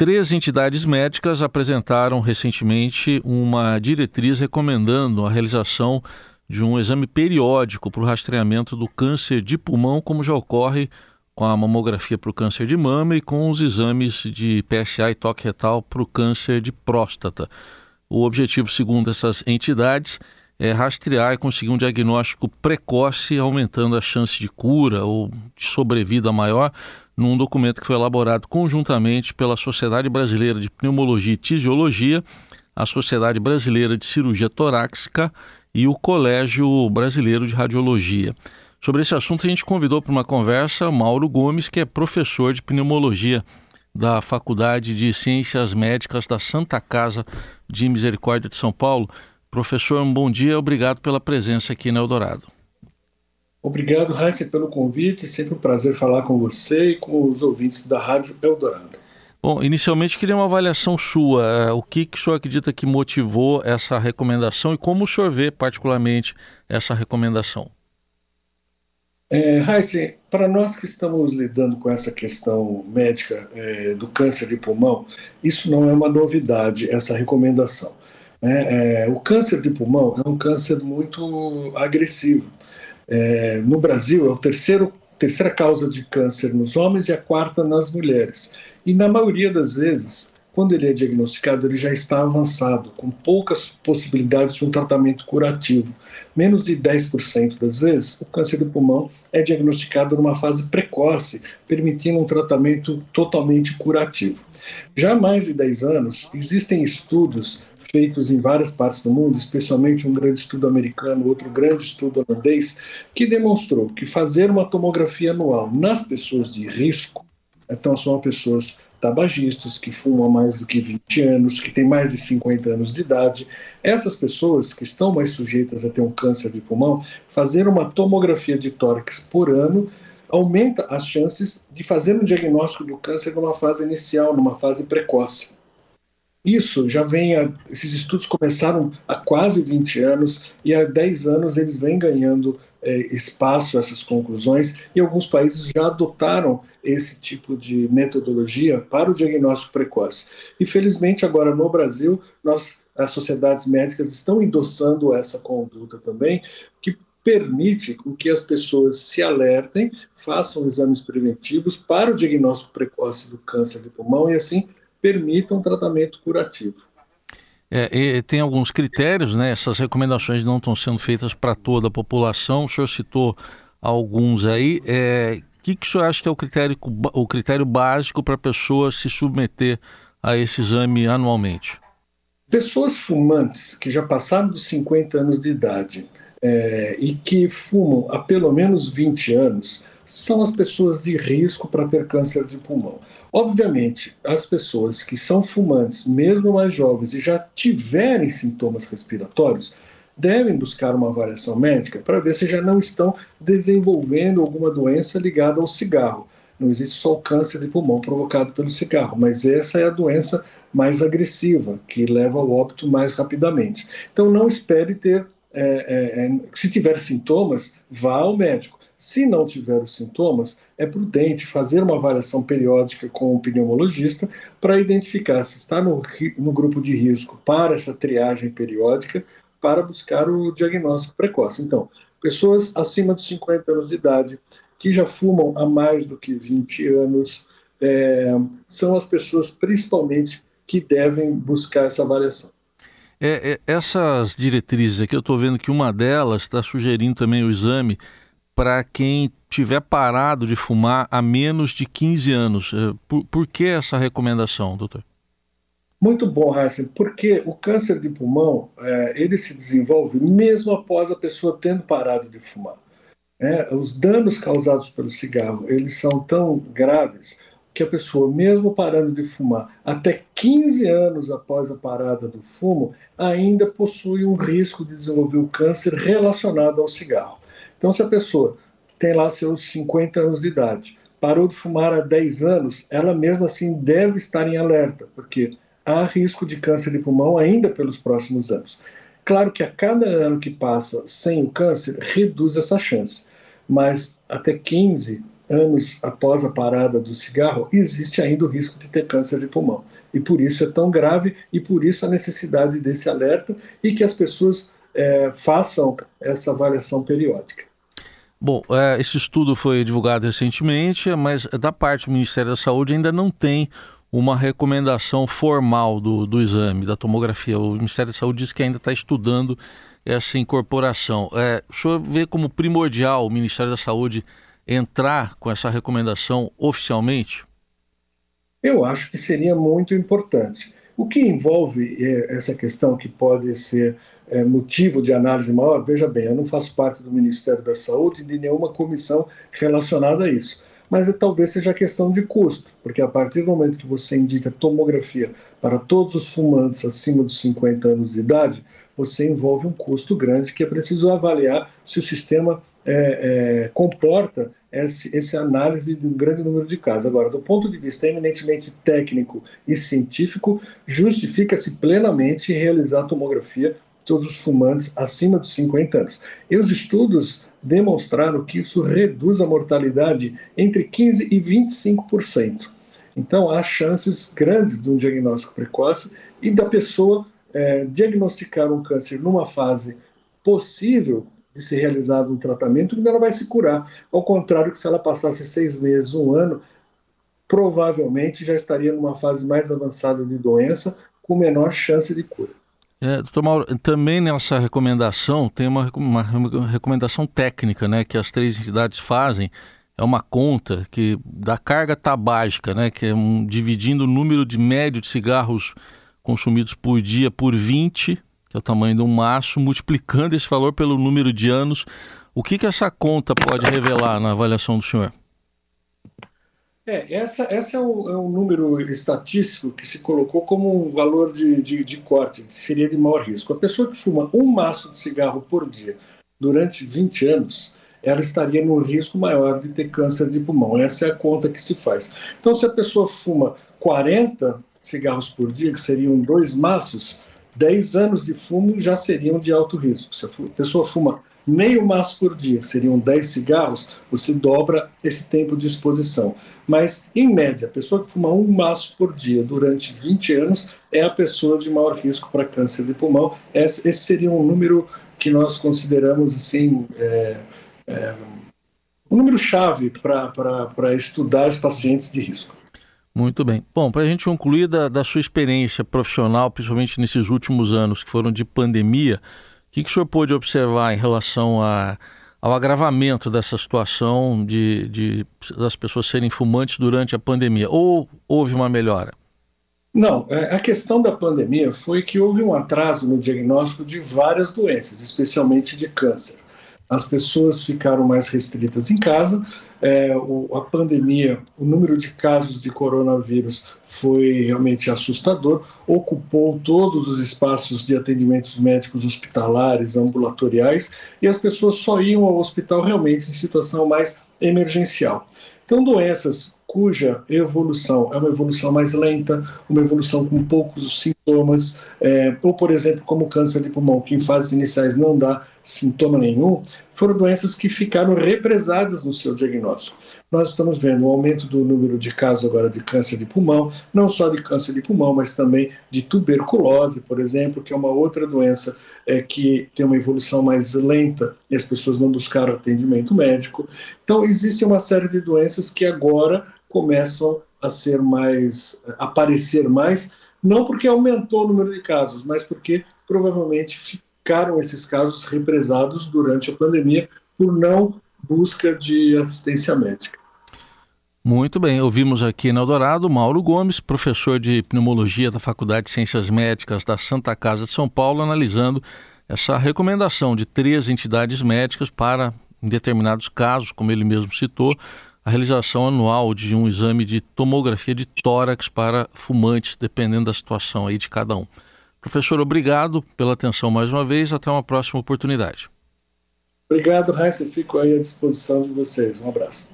Três entidades médicas apresentaram recentemente uma diretriz recomendando a realização de um exame periódico para o rastreamento do câncer de pulmão, como já ocorre com a mamografia para o câncer de mama e com os exames de PSA e toque retal para o câncer de próstata. O objetivo, segundo essas entidades, é rastrear e conseguir um diagnóstico precoce, aumentando a chance de cura ou de sobrevida maior, num documento que foi elaborado conjuntamente pela Sociedade Brasileira de Pneumologia e Tisiologia, a Sociedade Brasileira de Cirurgia Torácica e o Colégio Brasileiro de Radiologia. Sobre esse assunto, a gente convidou para uma conversa Mauro Gomes, que é professor de pneumologia da Faculdade de Ciências Médicas da Santa Casa de Misericórdia de São Paulo. Professor, um bom dia, obrigado pela presença aqui no Eldorado. Obrigado, Raíssa, pelo convite. Sempre um prazer falar com você e com os ouvintes da Rádio Eldorado. Bom, inicialmente queria uma avaliação sua. É, o que, que o senhor acredita que motivou essa recomendação e como o senhor vê particularmente essa recomendação? É, Heisen, para nós que estamos lidando com essa questão médica é, do câncer de pulmão, isso não é uma novidade, essa recomendação. É, é, o câncer de pulmão é um câncer muito agressivo. É, no Brasil, é a terceira causa de câncer nos homens e a quarta nas mulheres. E na maioria das vezes, quando ele é diagnosticado, ele já está avançado, com poucas possibilidades de um tratamento curativo. Menos de 10% das vezes, o câncer do pulmão é diagnosticado numa fase precoce, permitindo um tratamento totalmente curativo. Já há mais de 10 anos, existem estudos feitos em várias partes do mundo, especialmente um grande estudo americano, outro grande estudo holandês, que demonstrou que fazer uma tomografia anual nas pessoas de risco, então são pessoas tabagistas, que fumam há mais do que 20 anos, que têm mais de 50 anos de idade. Essas pessoas que estão mais sujeitas a ter um câncer de pulmão, fazer uma tomografia de tórax por ano aumenta as chances de fazer um diagnóstico do câncer numa fase inicial, numa fase precoce. Isso já vem, a, esses estudos começaram há quase 20 anos e há 10 anos eles vêm ganhando é, espaço essas conclusões e alguns países já adotaram esse tipo de metodologia para o diagnóstico precoce. E felizmente agora no Brasil nós as sociedades médicas estão endossando essa conduta também, que permite que as pessoas se alertem, façam exames preventivos para o diagnóstico precoce do câncer de pulmão e assim permitam um tratamento curativo. É, tem alguns critérios, né? Essas recomendações não estão sendo feitas para toda a população. O senhor citou alguns aí. É, o que, que o senhor acha que é o critério, o critério básico para a pessoa se submeter a esse exame anualmente? Pessoas fumantes que já passaram dos 50 anos de idade é, e que fumam há pelo menos 20 anos são as pessoas de risco para ter câncer de pulmão. Obviamente, as pessoas que são fumantes, mesmo mais jovens, e já tiverem sintomas respiratórios, devem buscar uma avaliação médica para ver se já não estão desenvolvendo alguma doença ligada ao cigarro. Não existe só o câncer de pulmão provocado pelo cigarro, mas essa é a doença mais agressiva, que leva ao óbito mais rapidamente. Então, não espere ter. É, é, é, se tiver sintomas, vá ao médico. Se não tiver os sintomas, é prudente fazer uma avaliação periódica com o pneumologista para identificar se está no, no grupo de risco para essa triagem periódica para buscar o diagnóstico precoce. Então, pessoas acima de 50 anos de idade que já fumam há mais do que 20 anos é, são as pessoas principalmente que devem buscar essa avaliação. É, é, essas diretrizes aqui, eu estou vendo que uma delas está sugerindo também o exame para quem tiver parado de fumar há menos de 15 anos. Eh, por, por que essa recomendação, doutor? Muito bom, Heisen, porque o câncer de pulmão é, ele se desenvolve mesmo após a pessoa tendo parado de fumar. É, os danos causados pelo cigarro eles são tão graves que a pessoa, mesmo parando de fumar até 15 anos após a parada do fumo, ainda possui um risco de desenvolver o câncer relacionado ao cigarro. Então, se a pessoa tem lá seus 50 anos de idade, parou de fumar há 10 anos, ela mesmo assim deve estar em alerta, porque há risco de câncer de pulmão ainda pelos próximos anos. Claro que a cada ano que passa sem o câncer, reduz essa chance, mas até 15 anos após a parada do cigarro, existe ainda o risco de ter câncer de pulmão. E por isso é tão grave e por isso a necessidade desse alerta e que as pessoas é, façam essa avaliação periódica. Bom, é, esse estudo foi divulgado recentemente, mas da parte do Ministério da Saúde ainda não tem uma recomendação formal do, do exame, da tomografia. O Ministério da Saúde diz que ainda está estudando essa incorporação. É, o senhor vê como primordial o Ministério da Saúde entrar com essa recomendação oficialmente? Eu acho que seria muito importante. O que envolve é, essa questão que pode ser é, motivo de análise maior, veja bem, eu não faço parte do Ministério da Saúde de nenhuma comissão relacionada a isso. Mas é, talvez seja questão de custo, porque a partir do momento que você indica tomografia para todos os fumantes acima dos 50 anos de idade, você envolve um custo grande que é preciso avaliar se o sistema é, é, comporta esse, essa análise de um grande número de casos. Agora, do ponto de vista eminentemente técnico e científico, justifica-se plenamente realizar a tomografia todos os fumantes acima dos 50 anos. E os estudos demonstraram que isso reduz a mortalidade entre 15% e 25%. Então, há chances grandes de um diagnóstico precoce e da pessoa é, diagnosticar um câncer numa fase possível de ser realizado um tratamento, que ela vai se curar. Ao contrário que se ela passasse seis meses, um ano, provavelmente já estaria numa fase mais avançada de doença, com menor chance de cura. É, doutor Mauro, também nessa recomendação tem uma, uma, recomendação técnica né, que as três entidades fazem. É uma conta que da carga tabágica, né, que é um, dividindo o número de médio de cigarros consumidos por dia por 20, que é o tamanho de um maço, multiplicando esse valor pelo número de anos. O que, que essa conta pode revelar na avaliação do senhor? É, essa, essa é, um, é um número estatístico que se colocou como um valor de, de, de corte, que seria de maior risco. A pessoa que fuma um maço de cigarro por dia durante 20 anos, ela estaria no risco maior de ter câncer de pulmão. Essa é a conta que se faz. Então, se a pessoa fuma 40 cigarros por dia, que seriam dois maços, 10 anos de fumo já seriam de alto risco. Se a pessoa fuma meio maço por dia, seriam 10 cigarros, você dobra esse tempo de exposição. Mas, em média, a pessoa que fuma um maço por dia durante 20 anos é a pessoa de maior risco para câncer de pulmão. Esse, seria um número que nós consideramos assim. É, é, um número chave para estudar os pacientes de risco. Muito bem. Bom, para a gente concluir da, da, sua experiência profissional, principalmente nesses últimos anos que foram de pandemia, o que, que o senhor pôde observar em relação a, ao agravamento dessa situação de, de, das pessoas serem fumantes durante a pandemia? Ou houve uma melhora? Não, é, a questão da pandemia foi que houve um atraso no diagnóstico de várias doenças, especialmente de câncer as pessoas ficaram mais restritas em casa, é, o, a pandemia, o número de casos de coronavírus foi realmente assustador, ocupou todos os espaços de atendimentos médicos hospitalares, ambulatoriais, e as pessoas só iam ao hospital realmente em situação mais emergencial. Então, doenças cuja evolução é uma evolução mais lenta, uma evolução com poucos sintomas, é, ou, por exemplo, como câncer de pulmão, que em fases iniciais não dá sintoma nenhum, foram doenças que ficaram represadas no seu diagnóstico. Nós estamos vendo um aumento do número de casos agora de câncer de pulmão, não só de câncer de pulmão, mas também de tuberculose, por exemplo, que é uma outra doença é, que tem uma evolução mais lenta e as pessoas não buscaram atendimento médico. Então, existe uma série de doenças que agora começam a ser mais, a aparecer mais, não porque aumentou o número de casos, mas porque provavelmente ficaram esses casos represados durante a pandemia por não busca de assistência médica. Muito bem, ouvimos aqui na Eldorado Mauro Gomes, professor de pneumologia da Faculdade de Ciências Médicas da Santa Casa de São Paulo, analisando essa recomendação de três entidades médicas para, em determinados casos, como ele mesmo citou, a realização anual de um exame de tomografia de tórax para fumantes, dependendo da situação aí de cada um. Professor, obrigado pela atenção mais uma vez. Até uma próxima oportunidade. Obrigado, Raíssa. Fico aí à disposição de vocês. Um abraço.